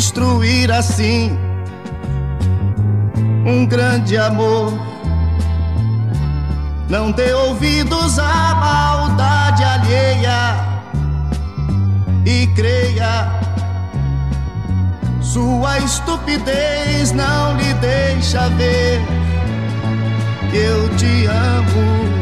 Destruir assim um grande amor. Não dê ouvidos à maldade alheia e creia. Sua estupidez não lhe deixa ver que eu te amo.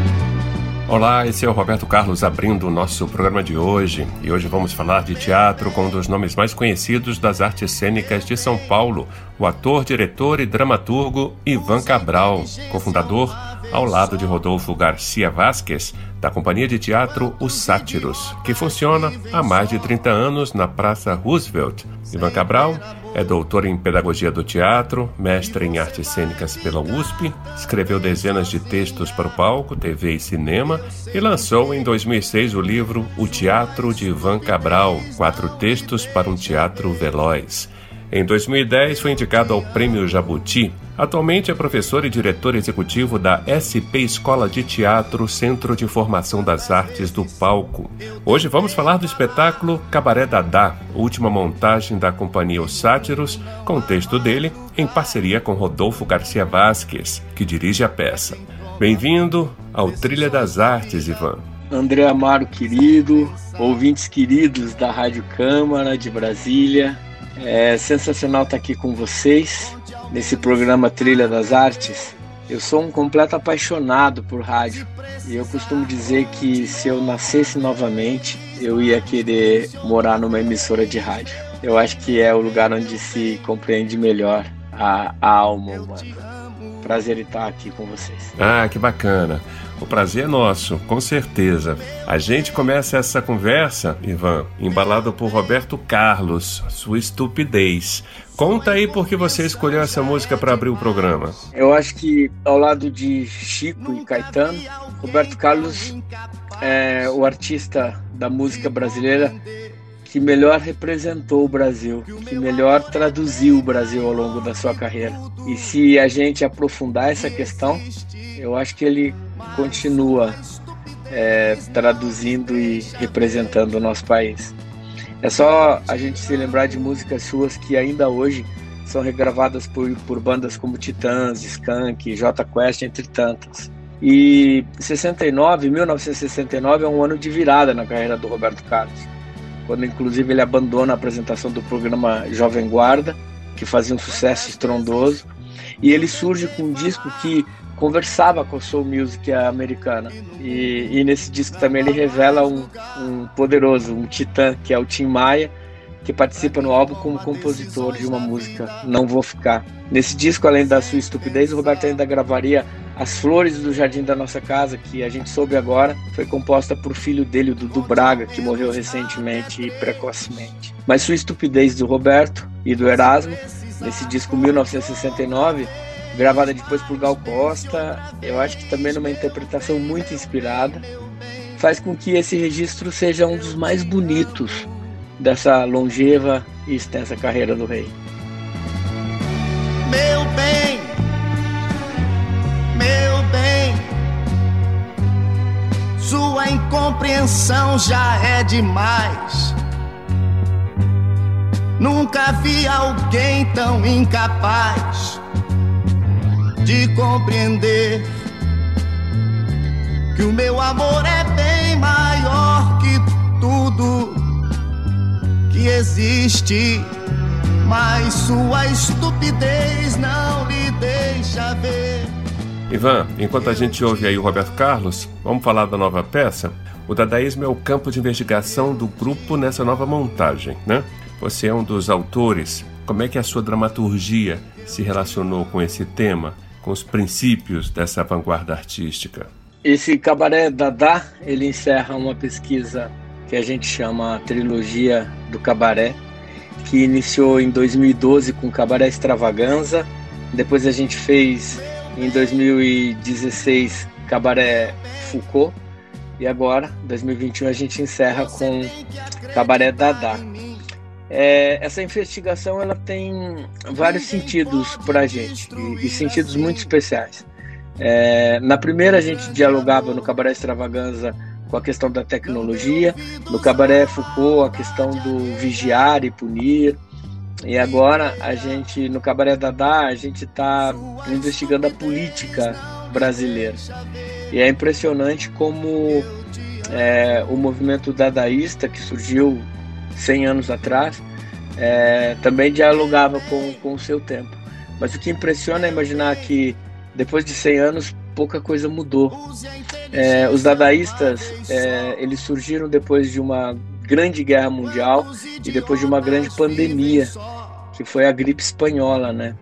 Olá, esse é o Roberto Carlos abrindo o nosso programa de hoje. E hoje vamos falar de teatro com um dos nomes mais conhecidos das artes cênicas de São Paulo, o ator, diretor e dramaturgo Ivan Cabral, cofundador, ao lado de Rodolfo Garcia Vasquez, da companhia de teatro Os Sátiros, que funciona há mais de 30 anos na Praça Roosevelt. Ivan Cabral é doutor em Pedagogia do Teatro, mestre em Artes Cênicas pela USP, escreveu dezenas de textos para o palco, TV e cinema e lançou em 2006 o livro O Teatro de Ivan Cabral, quatro textos para um teatro veloz. Em 2010 foi indicado ao Prêmio Jabuti. Atualmente é professor e diretor executivo da SP Escola de Teatro, Centro de Formação das Artes do Palco. Hoje vamos falar do espetáculo Cabaré Dadá, última montagem da companhia Os Sátiros, com texto dele em parceria com Rodolfo Garcia Vasquez, que dirige a peça. Bem-vindo ao Trilha das Artes, Ivan. André Amaro querido, ouvintes queridos da Rádio Câmara de Brasília, é sensacional estar aqui com vocês nesse programa Trilha das Artes. Eu sou um completo apaixonado por rádio e eu costumo dizer que se eu nascesse novamente, eu ia querer morar numa emissora de rádio. Eu acho que é o lugar onde se compreende melhor a, a alma humana. Prazer estar aqui com vocês. Ah, que bacana. O prazer é nosso, com certeza. A gente começa essa conversa, Ivan, embalado por Roberto Carlos, sua estupidez. Conta aí por que você escolheu essa música para abrir o programa. Eu acho que ao lado de Chico e Caetano, Roberto Carlos é o artista da música brasileira que melhor representou o Brasil, que melhor traduziu o Brasil ao longo da sua carreira. E se a gente aprofundar essa questão, eu acho que ele continua é, traduzindo e representando o nosso país. É só a gente se lembrar de músicas suas que ainda hoje são regravadas por, por bandas como Titãs, Skank, J Quest, entre tantas. E 69, 1969 é um ano de virada na carreira do Roberto Carlos quando inclusive ele abandona a apresentação do programa Jovem Guarda, que fazia um sucesso estrondoso, e ele surge com um disco que conversava com a soul music americana. E, e nesse disco também ele revela um, um poderoso, um titã, que é o Tim Maia, que participa no álbum como compositor de uma música, Não Vou Ficar. Nesse disco, além da sua estupidez, o Roberto ainda gravaria As Flores do Jardim da Nossa Casa, que a gente soube agora, foi composta por filho dele, o Dudu Braga, que morreu recentemente e precocemente. Mas sua estupidez do Roberto e do Erasmo, nesse disco 1969, gravada depois por Gal Costa, eu acho que também numa interpretação muito inspirada, faz com que esse registro seja um dos mais bonitos dessa longeva e extensa carreira do rei. Meu bem, meu bem, sua incompreensão já é demais. Nunca vi alguém tão incapaz de compreender que o meu amor é bem maior que tudo que existe, mas sua estupidez não lhe deixa ver. Ivan, enquanto a gente ouve aí o Roberto Carlos, vamos falar da nova peça? O dadaísmo é o campo de investigação do grupo nessa nova montagem, né? Você é um dos autores Como é que a sua dramaturgia se relacionou com esse tema, com os princípios dessa vanguarda artística? Esse cabaré Dada, ele encerra uma pesquisa que a gente chama Trilogia do Cabaré, que iniciou em 2012 com Cabaré Extravaganza, depois a gente fez em 2016 Cabaré Foucault e agora, 2021, a gente encerra com Cabaré Dada. É, essa investigação ela tem vários sentidos para a gente e, e, sentidos muito especiais. É, na primeira a gente dialogava no Cabaré Extravaganza com a questão da tecnologia, no Cabaré Foucault a questão do vigiar e punir, e agora a gente no Cabaré Dada a gente está investigando a política brasileira. E é impressionante como é, o movimento dadaísta que surgiu 100 anos atrás é, também dialogava com, com o seu tempo. Mas o que impressiona é imaginar que depois de 100 anos pouca coisa mudou. É, os dadaístas é, eles surgiram depois de uma grande guerra mundial e depois de uma grande pandemia que foi a gripe espanhola, né?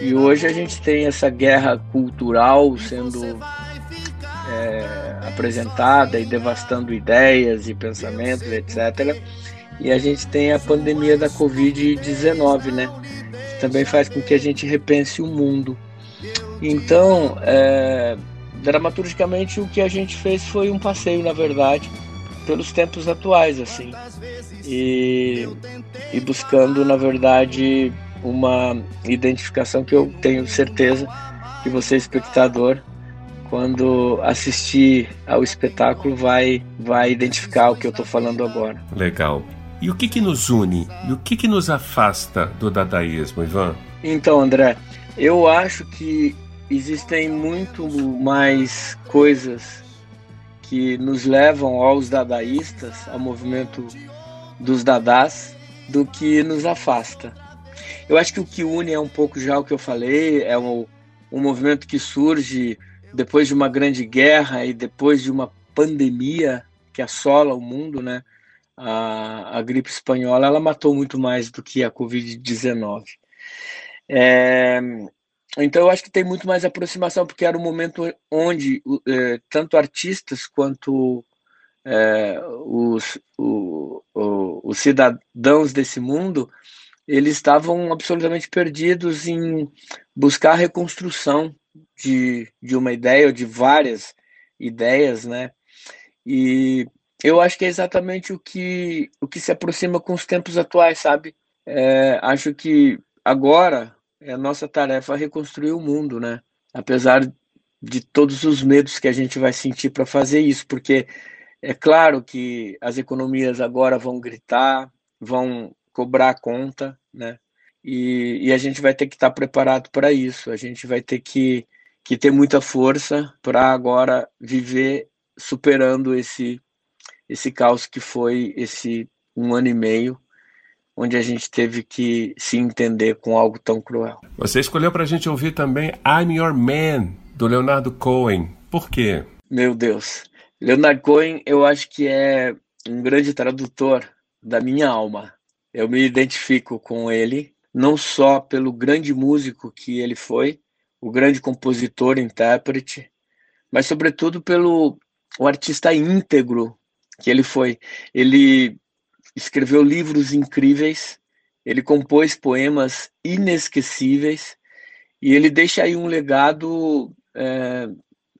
E hoje a gente tem essa guerra cultural sendo é, apresentada e devastando ideias e pensamentos, etc. E a gente tem a pandemia da Covid-19, né? Que também faz com que a gente repense o mundo. Então, é, dramaturgicamente, o que a gente fez foi um passeio, na verdade, pelos tempos atuais, assim. E, e buscando, na verdade, uma identificação que eu tenho certeza que você, espectador, quando assistir ao espetáculo, vai, vai identificar o que eu estou falando agora. Legal. E o que, que nos une e o que, que nos afasta do dadaísmo, Ivan? Então, André, eu acho que existem muito mais coisas que nos levam aos dadaístas, ao movimento dos dadás, do que nos afasta. Eu acho que o que une é um pouco já o que eu falei, é um, um movimento que surge depois de uma grande guerra e depois de uma pandemia que assola o mundo, né? A, a gripe espanhola ela matou muito mais do que a Covid-19. É, então eu acho que tem muito mais aproximação, porque era um momento onde é, tanto artistas quanto é, os, o, o, os cidadãos desse mundo eles estavam absolutamente perdidos em buscar a reconstrução de, de uma ideia ou de várias ideias, né? E eu acho que é exatamente o que, o que se aproxima com os tempos atuais, sabe? É, acho que agora é a nossa tarefa reconstruir o mundo, né? Apesar de todos os medos que a gente vai sentir para fazer isso, porque é claro que as economias agora vão gritar, vão cobrar a conta, né? E, e a gente vai ter que estar tá preparado para isso. A gente vai ter que, que ter muita força para agora viver superando esse esse caos que foi esse um ano e meio onde a gente teve que se entender com algo tão cruel. Você escolheu para a gente ouvir também I'm Your Man, do Leonardo Cohen. Por quê? Meu Deus. Leonardo Cohen, eu acho que é um grande tradutor da minha alma. Eu me identifico com ele, não só pelo grande músico que ele foi, o grande compositor, intérprete, mas sobretudo pelo o artista íntegro que ele foi. Ele escreveu livros incríveis, ele compôs poemas inesquecíveis e ele deixa aí um legado é,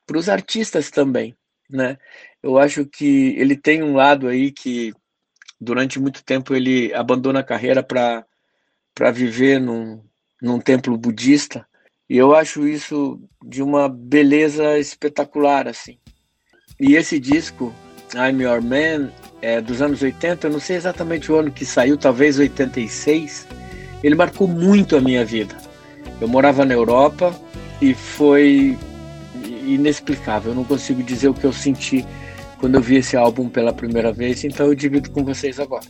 para os artistas também, né? Eu acho que ele tem um lado aí que durante muito tempo ele abandona a carreira para para viver num, num templo budista e eu acho isso de uma beleza espetacular assim. E esse disco I'm Your Man é, dos anos 80, eu não sei exatamente o ano que saiu, talvez 86, ele marcou muito a minha vida. Eu morava na Europa e foi inexplicável. Eu não consigo dizer o que eu senti quando eu vi esse álbum pela primeira vez, então eu divido com vocês agora.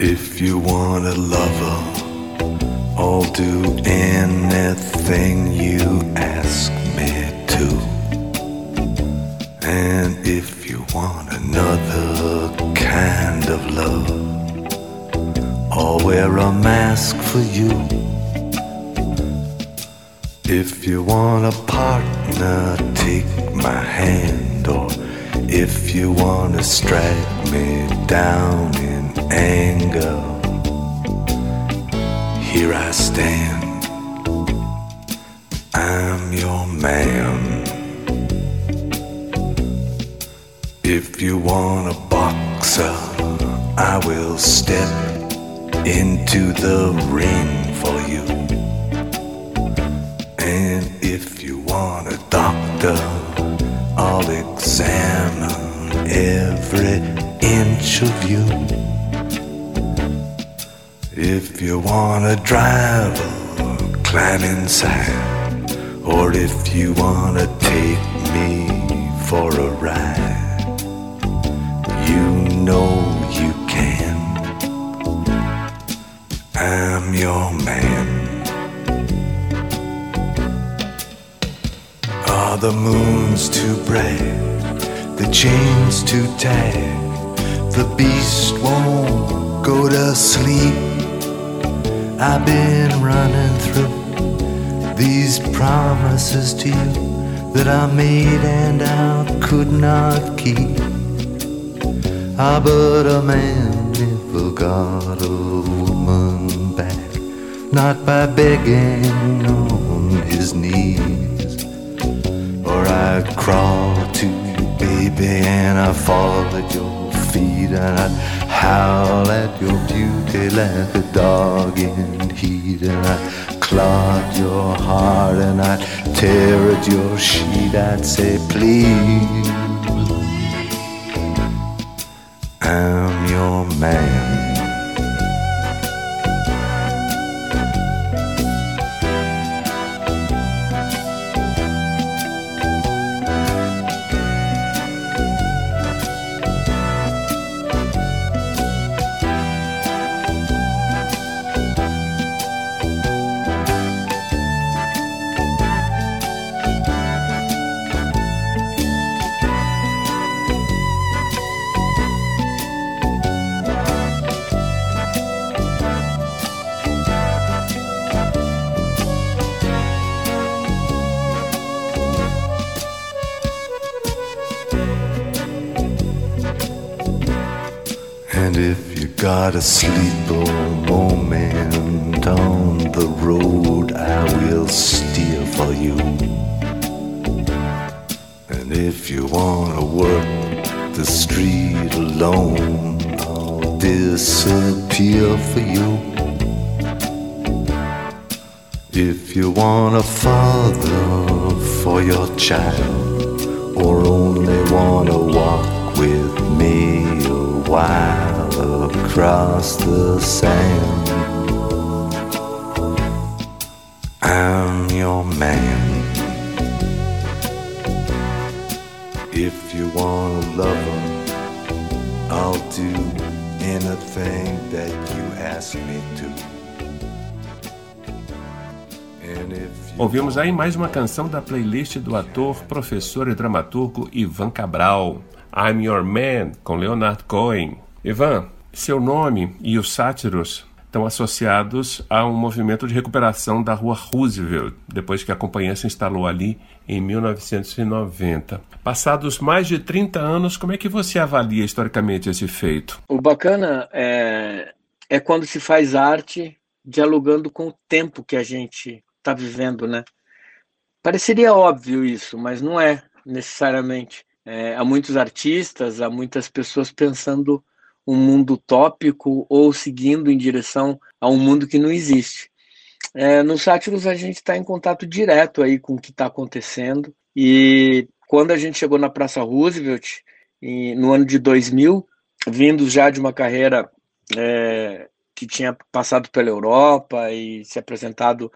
If you want a lover, I'll do anything you ask me to. And if you want another kind of love, I'll wear a mask for you. If you want a partner, take my hand, or if you want to strike me down in anger, here I stand. I'm your man. If you want a boxer, I will step into the ring for you. And if you want a doctor, I'll examine every inch of you. If you want a driver, climb inside. Or if you want to take me for a ride know you can. I'm your man. Are the moons too bright? The chains too tight? The beast won't go to sleep. I've been running through these promises to you that I made and I could not keep. Ah, but a man never got a woman back, not by begging on his knees. Or I'd crawl to you, baby, and I'd fall at your feet, and I'd howl at your beauty like a dog in heat, and I'd clog your heart, and I'd tear at your sheet. I'd say, please. I'm your man. Got a sleeper moment on the road, I will steer for you. And if you wanna work the street alone, I'll disappear for you. If you want a father for your child, or only wanna walk with me a while across the sand, I'm your man. If you wanna love her, I'll do anything that you ask me to. Ouvimos aí mais uma canção da playlist do ator, professor e dramaturgo Ivan Cabral, I'm Your Man, com Leonard Cohen. Ivan, seu nome e os sátiros estão associados a um movimento de recuperação da rua Roosevelt, depois que a companhia se instalou ali em 1990. Passados mais de 30 anos, como é que você avalia historicamente esse feito? O bacana é, é quando se faz arte dialogando com o tempo que a gente está vivendo, né? Pareceria óbvio isso, mas não é necessariamente. É, há muitos artistas, há muitas pessoas pensando um mundo utópico ou seguindo em direção a um mundo que não existe. É, no Sátiros a gente está em contato direto aí com o que está acontecendo e quando a gente chegou na Praça Roosevelt no ano de 2000, vindo já de uma carreira é, que tinha passado pela Europa e se apresentado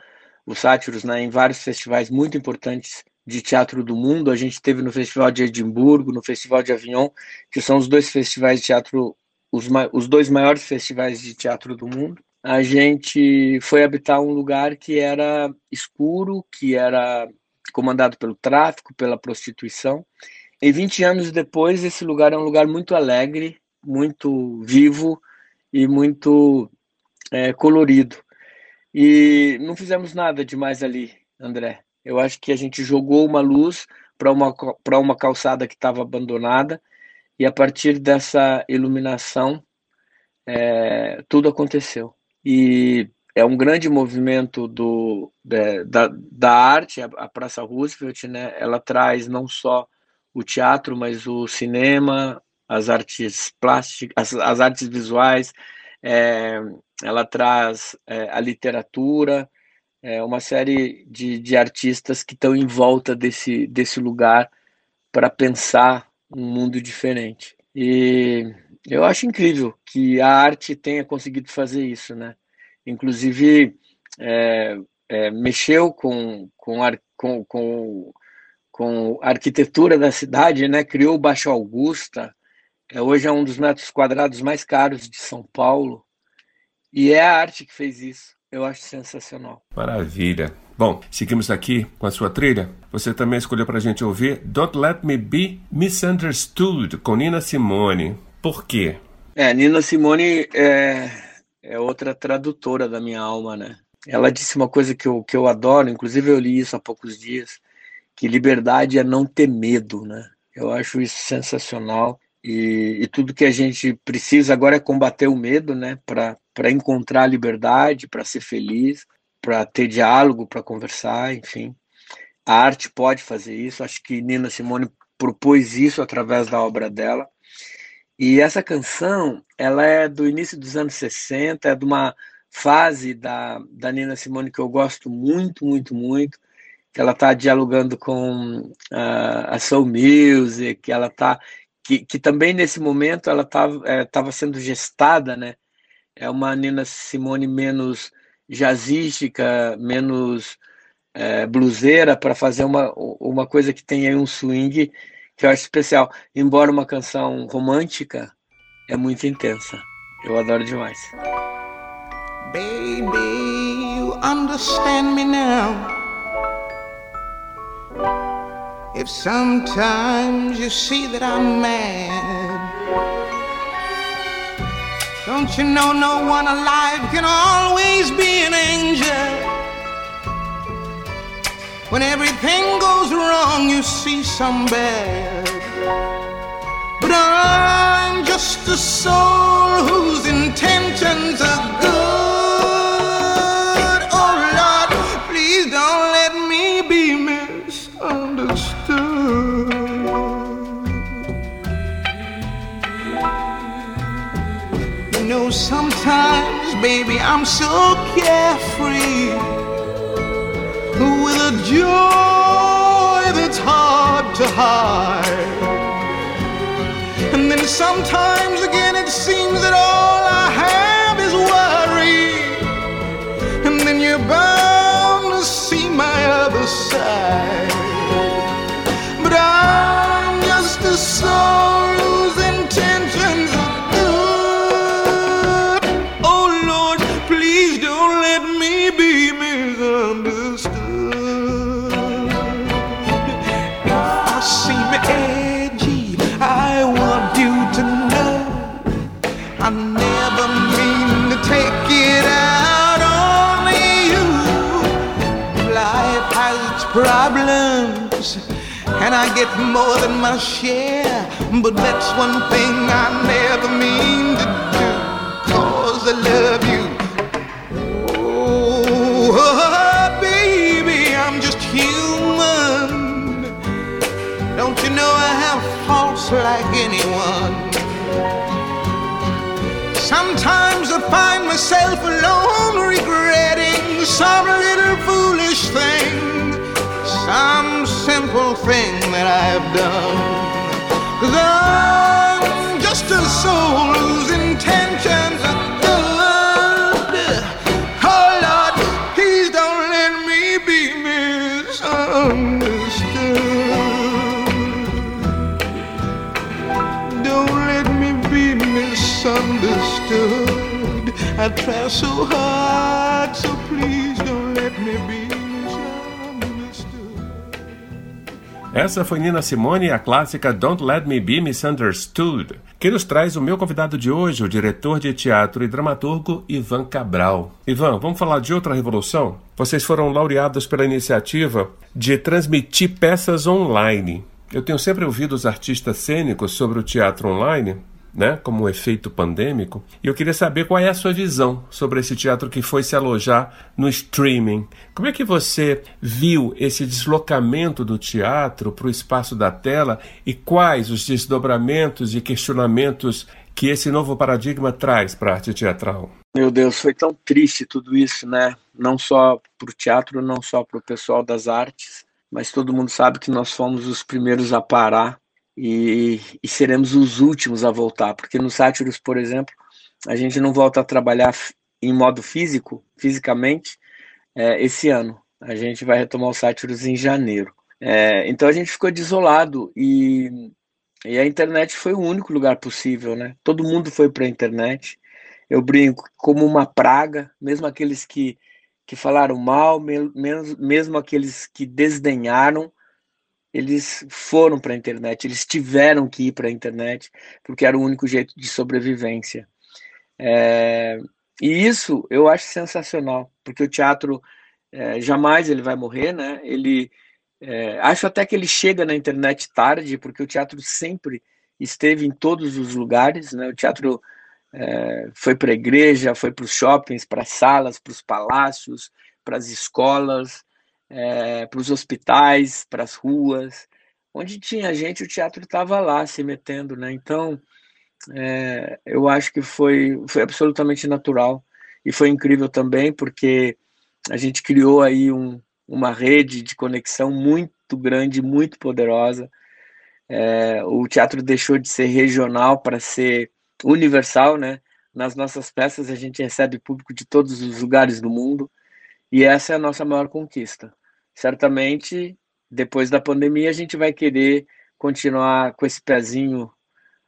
os sátiros né, em vários festivais muito importantes de teatro do mundo. A gente teve no Festival de Edimburgo, no Festival de Avignon, que são os dois festivais de teatro, os, os dois maiores festivais de teatro do mundo. A gente foi habitar um lugar que era escuro, que era comandado pelo tráfico, pela prostituição. E 20 anos depois, esse lugar é um lugar muito alegre, muito vivo e muito é, colorido. E não fizemos nada demais ali, André. Eu acho que a gente jogou uma luz para uma, uma calçada que estava abandonada e a partir dessa iluminação é, tudo aconteceu. E é um grande movimento do, da, da arte, a, Praça Roosevelt, né? ela traz não só o teatro, mas o cinema, as artes plásticas, as, as artes visuais, é, ela traz é, a literatura, é, uma série de, de artistas que estão em volta desse, desse lugar para pensar um mundo diferente. E eu acho incrível que a arte tenha conseguido fazer isso, né? Inclusive, é, é, mexeu com, com, ar, com, com, com a arquitetura da cidade, né? Criou o Baixo Augusta, é, hoje é um dos metros quadrados mais caros de São Paulo, e é a arte que fez isso. Eu acho sensacional. Maravilha. Bom, seguimos aqui com a sua trilha. Você também escolheu para a gente ouvir Don't Let Me Be Misunderstood, com Nina Simone. Por quê? É, Nina Simone é, é outra tradutora da minha alma, né? Ela disse uma coisa que eu, que eu adoro, inclusive eu li isso há poucos dias, que liberdade é não ter medo, né? Eu acho isso sensacional. E, e tudo que a gente precisa agora é combater o medo, né? Para encontrar a liberdade, para ser feliz, para ter diálogo, para conversar, enfim. A arte pode fazer isso. Acho que Nina Simone propôs isso através da obra dela. E essa canção, ela é do início dos anos 60, é de uma fase da, da Nina Simone que eu gosto muito, muito, muito, que ela está dialogando com uh, a Soul Music, ela está que, que também nesse momento ela estava é, sendo gestada, né? É uma Nina Simone menos jazzística, menos é, bluseira, para fazer uma, uma coisa que tem aí um swing que eu acho especial. Embora uma canção romântica, é muito intensa. Eu adoro demais. Baby, you understand me now. If sometimes you see that I'm mad, don't you know no one alive can always be an angel? When everything goes wrong, you see some bad. But I'm just a soul whose intentions are good. Baby, I'm so carefree with a joy that's hard to hide. And then sometimes again, it seems that all I have is worry. And then you're bound to see my other side. And I get more than my share. But that's one thing I never mean to do, cause I love you. Oh, baby, I'm just human. Don't you know I have faults like anyone? Sometimes I find myself alone regretting some little foolish thing some simple thing that I've done. I'm just a soul whose intentions are good. Oh Lord, please don't let me be misunderstood. Essa foi Nina Simone e a clássica Don't Let Me Be Misunderstood, que nos traz o meu convidado de hoje, o diretor de teatro e dramaturgo Ivan Cabral. Ivan, vamos falar de outra revolução? Vocês foram laureados pela iniciativa de transmitir peças online. Eu tenho sempre ouvido os artistas cênicos sobre o teatro online, né, como um efeito pandêmico. E eu queria saber qual é a sua visão sobre esse teatro que foi se alojar no streaming. Como é que você viu esse deslocamento do teatro para o espaço da tela e quais os desdobramentos e questionamentos que esse novo paradigma traz para a arte teatral? Meu Deus, foi tão triste tudo isso, né? Não só para o teatro, não só para o pessoal das artes, mas todo mundo sabe que nós fomos os primeiros a parar e, e, seremos os últimos a voltar, porque no Sátiros, por exemplo, a gente não volta a trabalhar em modo físico, fisicamente, é, esse ano. A gente vai retomar o Sátiros em janeiro. É, então a gente ficou desolado e, e a internet foi o único lugar possível, né? Todo mundo foi para a internet. Eu brinco como uma praga, mesmo aqueles que, que falaram mal, mesmo, mesmo aqueles que desdenharam, eles foram para a internet, eles tiveram que ir para a internet, porque era o único jeito de sobrevivência. É, e isso eu acho sensacional, porque o teatro é, jamais ele vai morrer, né? Ele é, acho até que ele chega na internet tarde, porque o teatro sempre esteve em todos os lugares, né? O teatro é, foi para a igreja, foi para os shoppings, para as salas, para os palácios, para as escolas, é, para os hospitais, para as ruas, onde tinha gente, o teatro estava lá se metendo, né? Então, é, eu acho que foi, foi absolutamente natural e foi incrível também porque a gente criou aí um, uma rede de conexão muito grande, muito poderosa. É, o teatro deixou de ser regional para ser universal, né? Nas nossas peças a gente recebe público de todos os lugares do mundo e essa é a nossa maior conquista certamente depois da pandemia a gente vai querer continuar com esse pezinho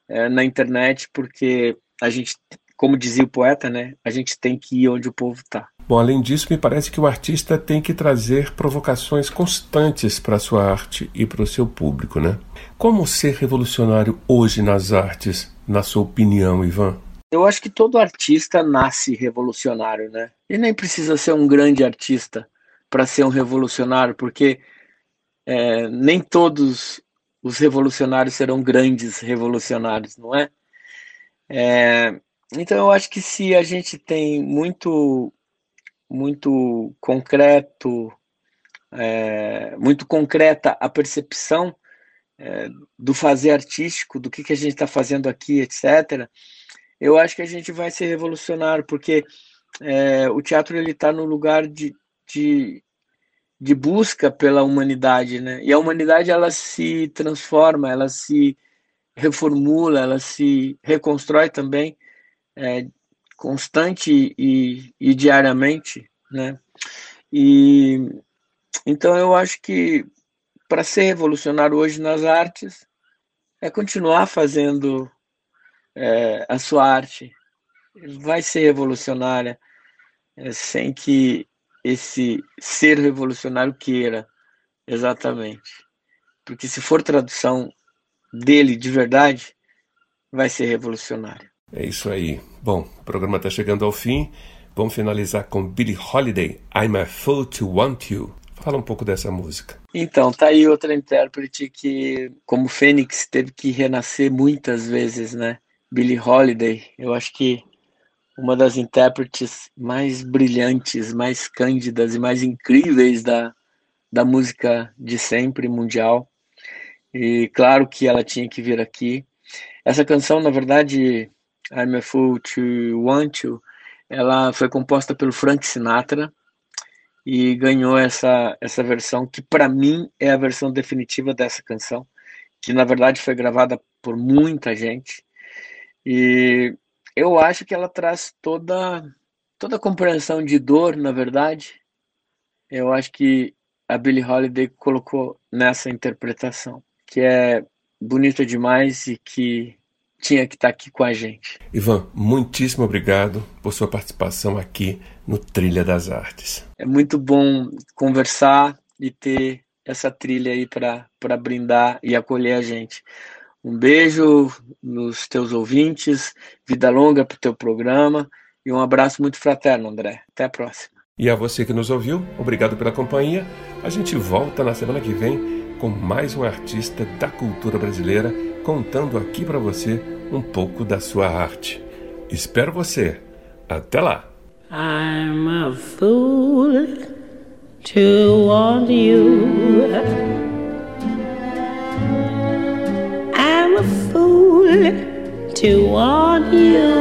é, na internet, porque a gente, como dizia o poeta, né, a gente tem que ir onde o povo está. Bom, além disso, me parece que o artista tem que trazer provocações constantes para a sua arte e para o seu público, né? Como ser revolucionário hoje nas artes, na sua opinião, Ivan? Eu acho que todo artista nasce revolucionário, né? E nem precisa ser um grande artista para ser um revolucionário, porque é, nem todos os revolucionários serão grandes revolucionários, não é? é? Então eu acho que se a gente tem muito, muito concreto, é, muito concreta a percepção é, do fazer artístico, do que, que a gente está fazendo aqui, etc., eu acho que a gente vai ser revolucionário, porque é, o teatro ele está no lugar de, de, de busca pela humanidade, né? E a humanidade ela se transforma, ela se reformula, ela se reconstrói também, é, constante e, e diariamente, né? E então eu acho que para ser revolucionário hoje nas artes é continuar fazendo é, a sua arte, vai ser revolucionária é, sem que esse ser revolucionário queira, exatamente. Porque se for tradução dele de verdade, vai ser revolucionário. É isso aí. Bom, o programa está chegando ao fim. Vamos finalizar com Billie Holiday, I'm a Fool to Want You. Fala um pouco dessa música. Então, tá aí outra intérprete que, como Fênix, teve que renascer muitas vezes, né? Billie Holiday, eu acho que uma das intérpretes mais brilhantes, mais cândidas e mais incríveis da, da música de sempre mundial. E claro que ela tinha que vir aqui. Essa canção, na verdade, I'm a Fool to Want You, ela foi composta pelo Frank Sinatra e ganhou essa, essa versão que para mim é a versão definitiva dessa canção, que na verdade foi gravada por muita gente. E eu acho que ela traz toda toda a compreensão de dor, na verdade. Eu acho que a Billie Holiday colocou nessa interpretação, que é bonita demais e que tinha que estar aqui com a gente. Ivan, muitíssimo obrigado por sua participação aqui no Trilha das Artes. É muito bom conversar e ter essa trilha aí para brindar e acolher a gente. Um beijo nos teus ouvintes, vida longa para o teu programa e um abraço muito fraterno, André. Até a próxima. E a você que nos ouviu, obrigado pela companhia. A gente volta na semana que vem com mais um artista da cultura brasileira contando aqui para você um pouco da sua arte. Espero você. Até lá. I'm a fool to want you. To want you.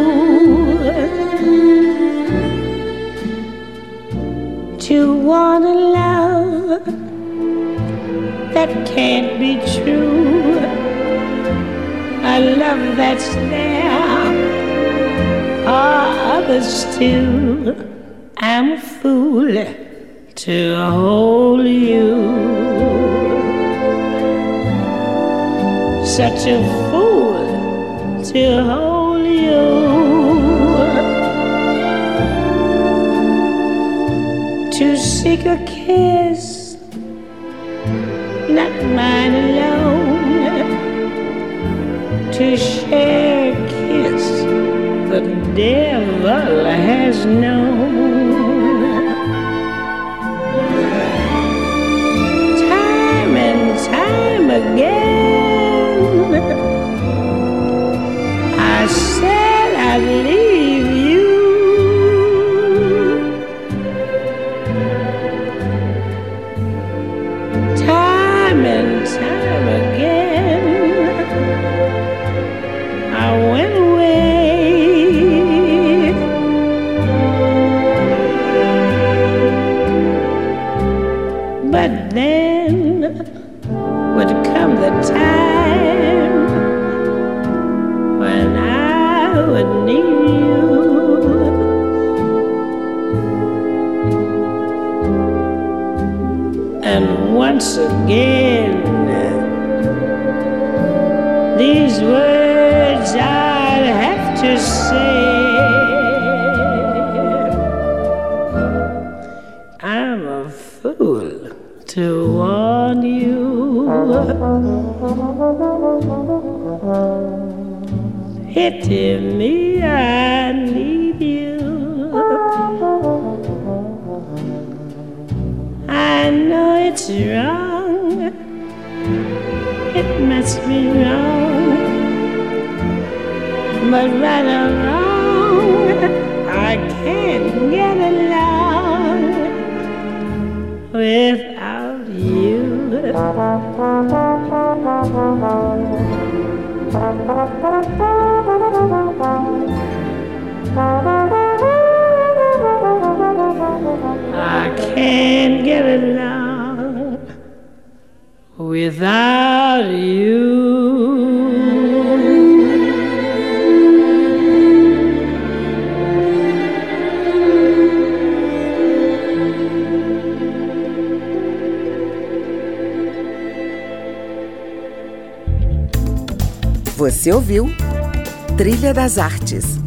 To want a love that can't be true. A love that's there for others too. I'm a fool to hold you. Such a to hold you. To seek a kiss, not mine alone. To share a kiss the devil has known. Must be wrong, but right wrong, I can't get along without you. I can't get along without you. Você ouviu Trilha das Artes